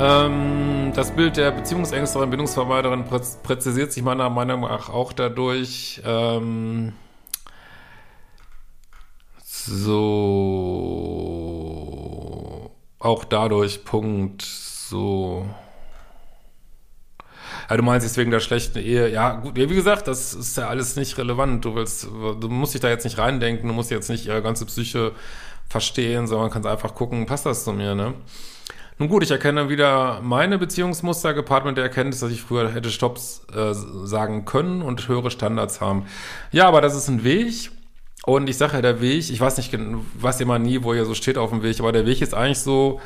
Ähm, das Bild der Beziehungsängsterin, Bindungsvermeiderin präz präzisiert sich meiner Meinung nach auch dadurch, ähm, so, auch dadurch, Punkt, so, ja, du meinst jetzt wegen der schlechten Ehe. Ja, gut, wie gesagt, das ist ja alles nicht relevant. Du willst, du musst dich da jetzt nicht reindenken, du musst jetzt nicht ihre ganze Psyche verstehen, sondern kannst einfach gucken, passt das zu mir, ne? Nun gut, ich erkenne wieder meine Beziehungsmuster gepaart mit der Erkenntnis, dass ich früher hätte Stops äh, sagen können und höhere Standards haben. Ja, aber das ist ein Weg. Und ich sage ja, der Weg, ich weiß nicht, weiß immer nie, wo er so steht auf dem Weg, aber der Weg ist eigentlich so,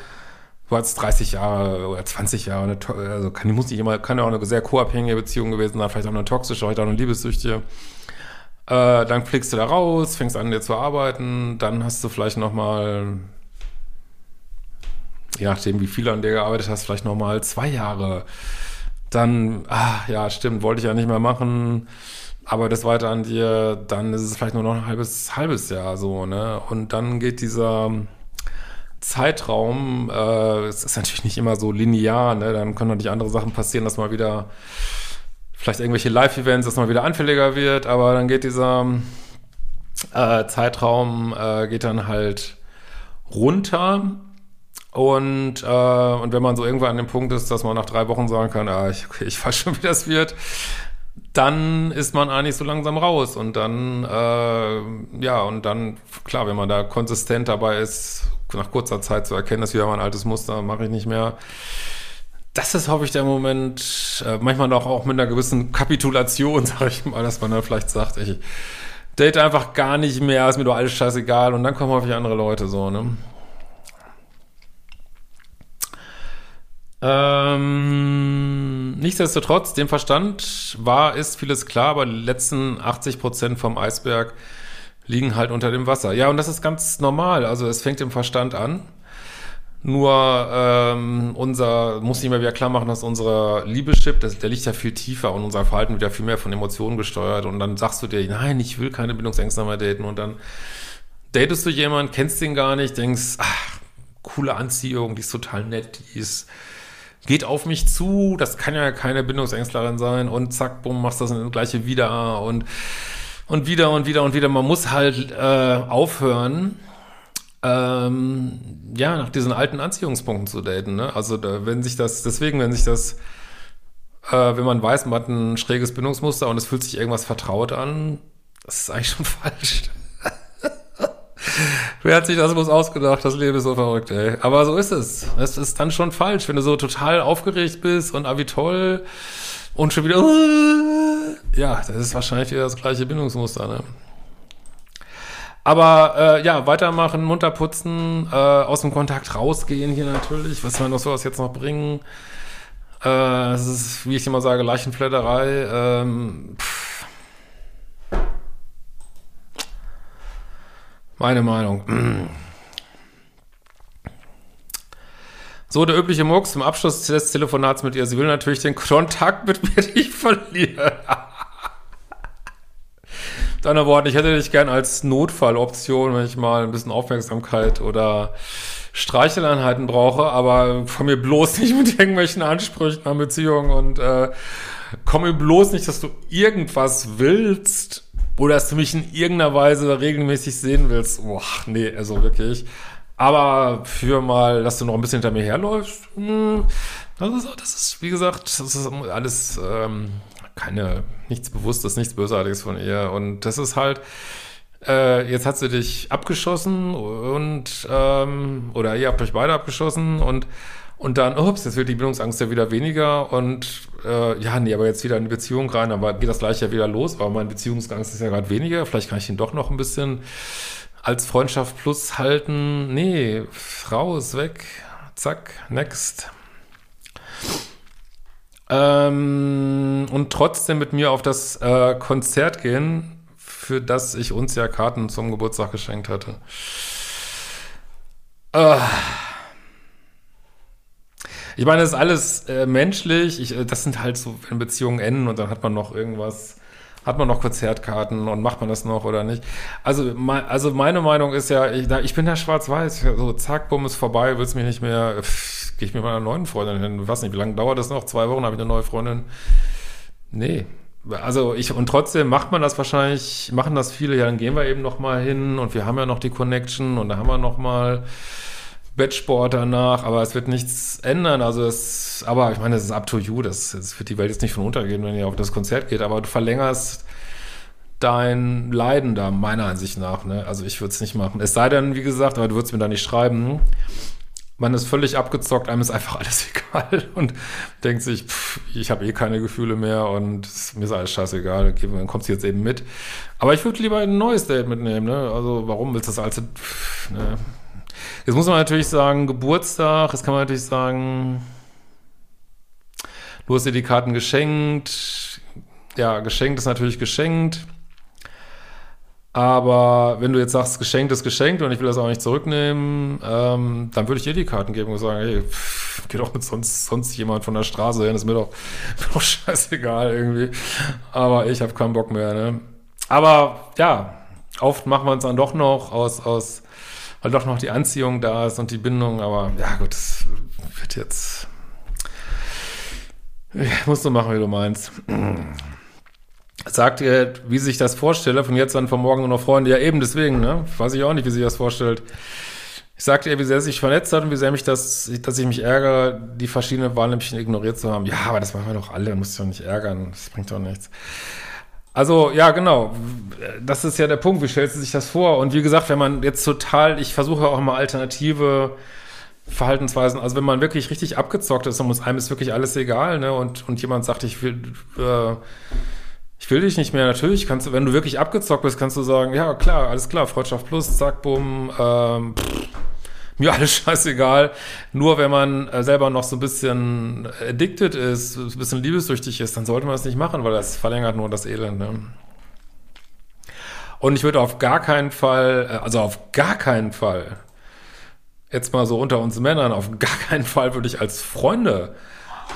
du hast 30 Jahre oder 20 Jahre, eine, also kann, muss nicht immer, kann ja auch eine sehr co-abhängige Beziehung gewesen sein, vielleicht auch eine toxische, vielleicht auch eine liebessüchtige. Äh, dann fliegst du da raus, fängst an, dir zu arbeiten, dann hast du vielleicht nochmal je nachdem, wie viel an der gearbeitet hast, vielleicht nochmal zwei Jahre. Dann, ah, ja, stimmt, wollte ich ja nicht mehr machen, aber das weiter an dir, dann ist es vielleicht nur noch ein halbes, halbes Jahr so, ne? Und dann geht dieser Zeitraum, äh, es ist natürlich nicht immer so linear, ne? Dann können natürlich andere Sachen passieren, dass mal wieder vielleicht irgendwelche Live-Events, dass man wieder anfälliger wird, aber dann geht dieser äh, Zeitraum, äh, geht dann halt runter und, äh, und wenn man so irgendwann an dem Punkt ist, dass man nach drei Wochen sagen kann, ah, ich, okay, ich weiß schon, wie das wird, dann ist man eigentlich so langsam raus. Und dann, äh, ja, und dann, klar, wenn man da konsistent dabei ist, nach kurzer Zeit zu erkennen, dass wieder mein altes Muster mache ich nicht mehr. Das ist, hoffe ich, der Moment, äh, manchmal doch auch mit einer gewissen Kapitulation, sage ich mal, dass man dann vielleicht sagt, ich date einfach gar nicht mehr, ist mir doch alles scheißegal und dann kommen häufig andere Leute so, ne? Ähm, nichtsdestotrotz, dem Verstand war, ist vieles klar, aber die letzten 80 Prozent vom Eisberg liegen halt unter dem Wasser. Ja, und das ist ganz normal. Also es fängt im Verstand an. Nur ähm, unser, muss ich mal wieder klar machen, dass unser Liebeschip, der liegt ja viel tiefer und unser Verhalten wird ja viel mehr von Emotionen gesteuert. Und dann sagst du dir, nein, ich will keine Bindungsängste mehr daten. Und dann datest du jemanden, kennst den gar nicht, denkst, ach, coole Anziehung, die ist total nett, die ist geht auf mich zu, das kann ja keine Bindungsängstlerin sein und zack, bumm, machst das gleiche wieder und, und wieder und wieder und wieder. Man muss halt äh, aufhören, ähm, ja, nach diesen alten Anziehungspunkten zu daten. Ne? Also da, wenn sich das, deswegen, wenn sich das, äh, wenn man weiß, man hat ein schräges Bindungsmuster und es fühlt sich irgendwas vertraut an, das ist eigentlich schon falsch. Wer hat sich das bloß ausgedacht? Das Leben ist so verrückt, ey. Aber so ist es. Es ist dann schon falsch, wenn du so total aufgeregt bist und ah, wie toll und schon wieder, uh, ja, das ist wahrscheinlich wieder das gleiche Bindungsmuster, ne? Aber äh, ja, weitermachen, munter putzen, äh, aus dem Kontakt rausgehen hier natürlich. Was soll noch sowas jetzt noch bringen? Äh, es ist, wie ich immer sage, Leichenfledderei. Ähm, pff Meine Meinung. So, der übliche Murks zum Abschluss des Telefonats mit ihr. Sie will natürlich den Kontakt mit mir nicht verlieren. mit anderen ich hätte dich gern als Notfalloption, wenn ich mal ein bisschen Aufmerksamkeit oder Streicheleinheiten brauche, aber komm mir bloß nicht mit irgendwelchen Ansprüchen an Beziehungen und äh, komm mir bloß nicht, dass du irgendwas willst oder dass du mich in irgendeiner Weise regelmäßig sehen willst. Boah, nee, also wirklich. Aber für mal, dass du noch ein bisschen hinter mir herläufst, hm, das ist, das ist wie gesagt, das ist alles ähm, keine, nichts Bewusstes, nichts Bösartiges von ihr. Und das ist halt, äh, jetzt hat sie dich abgeschossen und ähm, oder ihr habt euch beide abgeschossen und und dann, ups, jetzt wird die Bindungsangst ja wieder weniger und äh, ja, nee, aber jetzt wieder in die Beziehung rein, aber geht das gleich ja wieder los, aber mein Beziehungsangst ist ja gerade weniger, vielleicht kann ich ihn doch noch ein bisschen als Freundschaft plus halten. Nee, Frau ist weg, zack, next. Ähm, und trotzdem mit mir auf das äh, Konzert gehen, für das ich uns ja Karten zum Geburtstag geschenkt hatte. Äh. Ich meine, das ist alles äh, menschlich. Ich, äh, das sind halt so, wenn Beziehungen enden und dann hat man noch irgendwas, hat man noch Konzertkarten und macht man das noch oder nicht. Also, mein, also meine Meinung ist ja, ich, ich bin ja schwarz-weiß. So, zack, bumm, ist vorbei, willst mich nicht mehr, gehe ich mit meiner neuen Freundin hin. Ich weiß nicht, wie lange dauert das noch? Zwei Wochen habe ich eine neue Freundin. Nee. Also ich, und trotzdem macht man das wahrscheinlich, machen das viele, ja, dann gehen wir eben noch mal hin und wir haben ja noch die Connection und da haben wir noch mal Bettsport danach, aber es wird nichts ändern. Also es, aber ich meine, es ist up to you. Das, das wird die Welt jetzt nicht von untergehen, wenn ihr auf das Konzert geht, aber du verlängerst dein Leiden da, meiner Ansicht nach. Ne? Also ich würde es nicht machen. Es sei denn, wie gesagt, aber du würdest mir da nicht schreiben. Man ist völlig abgezockt, einem ist einfach alles egal und denkt sich, pff, ich habe eh keine Gefühle mehr und mir ist alles scheißegal, dann kommst du jetzt eben mit. Aber ich würde lieber ein neues Date mitnehmen, ne? Also warum willst du das alte, pff, ne? Jetzt muss man natürlich sagen, Geburtstag, jetzt kann man natürlich sagen, du hast dir die Karten geschenkt. Ja, geschenkt ist natürlich geschenkt. Aber wenn du jetzt sagst, geschenkt ist geschenkt und ich will das auch nicht zurücknehmen, ähm, dann würde ich dir die Karten geben und sagen, hey, pff, geh doch mit sonst, sonst jemand von der Straße hin, ist mir doch, doch scheißegal irgendwie. Aber ich habe keinen Bock mehr, ne? Aber ja, oft machen wir uns dann doch noch aus, aus weil doch noch die Anziehung da ist und die Bindung, aber ja gut, das wird jetzt. Ich muss so machen, wie du meinst. Sagt ihr, wie sich das vorstelle, von jetzt an, von morgen nur noch Freunde? Ja, eben deswegen, ne? Weiß ich auch nicht, wie sich das vorstellt. Ich sagte ihr, wie sehr sich vernetzt hat und wie sehr mich das, dass ich mich ärgere, die verschiedenen Wahlnehmchen ignoriert zu haben. Ja, aber das machen wir doch alle, muss ich doch nicht ärgern. Das bringt doch nichts. Also, ja, genau. Das ist ja der Punkt. Wie stellt sie sich das vor? Und wie gesagt, wenn man jetzt total, ich versuche auch mal alternative Verhaltensweisen, also wenn man wirklich richtig abgezockt ist und muss einem ist wirklich alles egal, ne? Und, und jemand sagt, ich will, äh, ich will dich nicht mehr, natürlich kannst du, wenn du wirklich abgezockt bist, kannst du sagen, ja, klar, alles klar, Freundschaft plus, zack, bumm, ähm, pff, mir alles scheißegal. Nur wenn man äh, selber noch so ein bisschen addicted ist, ein bisschen liebessüchtig ist, dann sollte man das nicht machen, weil das verlängert nur das Elend. Ne? Und ich würde auf gar keinen Fall, äh, also auf gar keinen Fall, jetzt mal so unter uns Männern, auf gar keinen Fall würde ich als Freunde,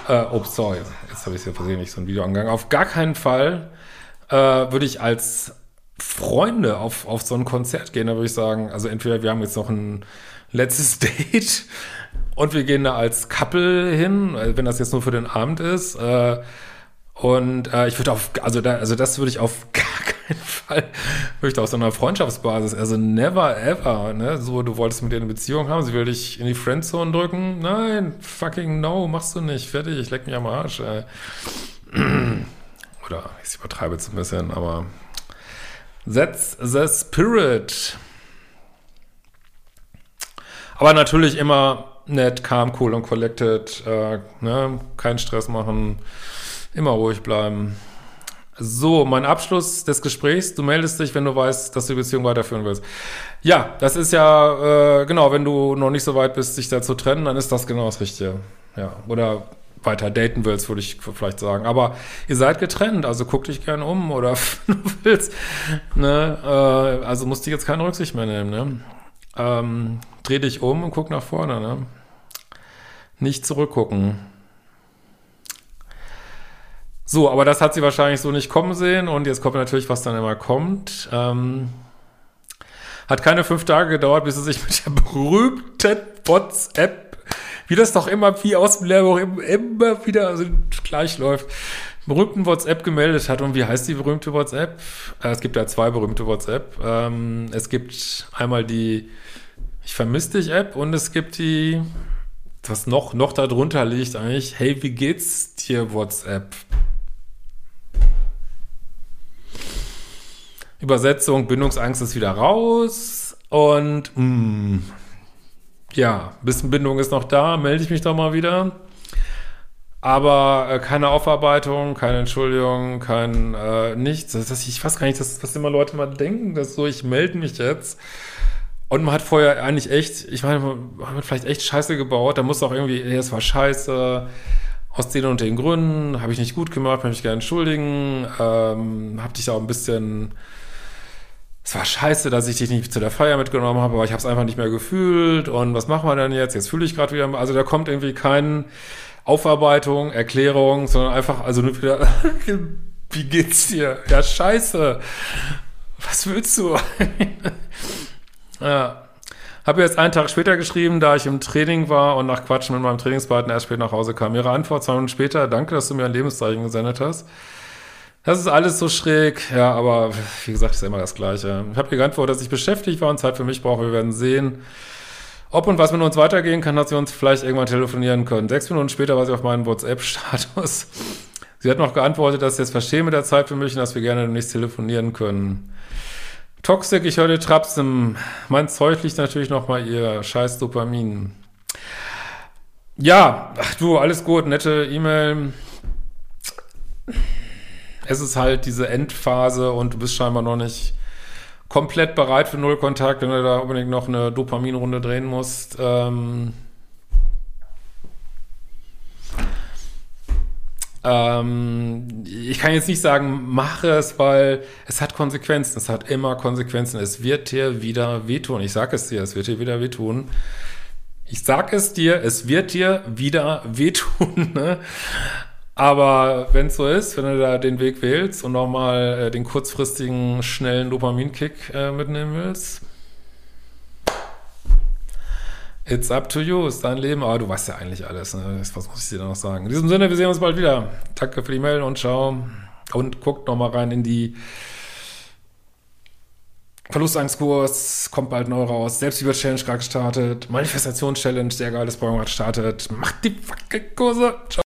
äh, oh sorry, jetzt habe ich ja versehentlich so ein Video angegangen, auf gar keinen Fall äh, würde ich als Freunde auf, auf so ein Konzert gehen, da würde ich sagen, also entweder wir haben jetzt noch ein letztes Date und wir gehen da als Couple hin, wenn das jetzt nur für den Abend ist. Äh, und äh, ich würde auf, also da, also das würde ich auf gar keinen Fall, würde ich da aus so einer Freundschaftsbasis, also never ever, ne, so du wolltest mit dir eine Beziehung haben, sie will dich in die Friendzone drücken, nein, fucking no, machst du nicht, fertig, ich leck mich am Arsch. Oder ich übertreibe jetzt ein bisschen, aber that's the spirit. Aber natürlich immer nett, calm, cool und collected, äh, ne? keinen Stress machen, immer ruhig bleiben. So, mein Abschluss des Gesprächs. Du meldest dich, wenn du weißt, dass du die Beziehung weiterführen willst. Ja, das ist ja, äh, genau, wenn du noch nicht so weit bist, dich da zu trennen, dann ist das genau das Richtige. Ja, oder weiter daten willst, würde ich vielleicht sagen. Aber ihr seid getrennt, also guck dich gern um oder willst. Ne? Äh, also musst du jetzt keine Rücksicht mehr nehmen. Ne? Ähm, dreh dich um und guck nach vorne. Ne? Nicht zurückgucken. So, aber das hat sie wahrscheinlich so nicht kommen sehen und jetzt kommt natürlich, was dann immer kommt. Ähm, hat keine fünf Tage gedauert, bis sie sich mit der berühmten WhatsApp, wie das doch immer wie aus dem Lehrbuch immer wieder also gleich läuft, berühmten WhatsApp gemeldet hat. Und wie heißt die berühmte WhatsApp? Äh, es gibt ja zwei berühmte WhatsApp. Ähm, es gibt einmal die Ich vermisse dich App und es gibt die, was noch, noch darunter liegt eigentlich, hey, wie geht's dir WhatsApp? Übersetzung, Bindungsangst ist wieder raus und mh, ja, bisschen Bindung ist noch da, melde ich mich doch mal wieder. Aber äh, keine Aufarbeitung, keine Entschuldigung, kein äh, nichts. Das, das, ich weiß gar nicht, das, was immer Leute mal denken, dass so, ich melde mich jetzt. Und man hat vorher eigentlich echt, ich meine, man hat vielleicht echt Scheiße gebaut. Da muss auch irgendwie, ey, es war scheiße. Aus den und den Gründen habe ich nicht gut gemacht, möchte mich gerne entschuldigen. Ähm, hab dich auch ein bisschen es war scheiße, dass ich dich nicht zu der Feier mitgenommen habe, aber ich habe es einfach nicht mehr gefühlt. Und was machen wir denn jetzt? Jetzt fühle ich gerade wieder. Also da kommt irgendwie keine Aufarbeitung, Erklärung, sondern einfach, also nur wieder, wie geht's dir? Ja, scheiße. Was willst du? ja. Habe jetzt einen Tag später geschrieben, da ich im Training war und nach Quatschen mit meinem Trainingspartner erst spät nach Hause kam. Ihre Antwort zwei Minuten später, danke, dass du mir ein Lebenszeichen gesendet hast. Das ist alles so schräg, ja, aber wie gesagt, ist immer das Gleiche. Ich habe geantwortet, dass ich beschäftigt war und Zeit für mich brauche. Wir werden sehen, ob und was mit uns weitergehen kann, dass wir uns vielleicht irgendwann telefonieren können. Sechs Minuten später war sie auf meinen WhatsApp-Status. Sie hat noch geantwortet, dass sie es verstehe mit der Zeit für mich und dass wir gerne demnächst telefonieren können. Toxic, ich höre Trapsen. Mein Zeug liegt natürlich noch mal ihr scheiß Dopamin. Ja, ach du, alles gut, nette E-Mail es ist halt diese Endphase und du bist scheinbar noch nicht komplett bereit für Nullkontakt, wenn du da unbedingt noch eine Dopaminrunde drehen musst. Ähm, ähm, ich kann jetzt nicht sagen, mache es, weil es hat Konsequenzen. Es hat immer Konsequenzen. Es wird dir wieder wehtun. Ich sage es dir, es wird dir wieder wehtun. Ich sag es dir, es wird dir wieder wehtun. Ne? Aber wenn es so ist, wenn du da den Weg wählst und nochmal äh, den kurzfristigen, schnellen Dopaminkick äh, mitnehmen willst, it's up to you, ist dein Leben. Aber du weißt ja eigentlich alles. Ne? Was muss ich dir da noch sagen? In diesem Sinne, wir sehen uns bald wieder. Danke für die Mail und ciao. Und guckt nochmal rein in die Verlustangstkurs, kommt bald neu raus. Selbstliebe-Challenge gerade gestartet. Manifestations-Challenge, sehr geiles Programm gerade gestartet. Macht die fucking Kurse. Ciao.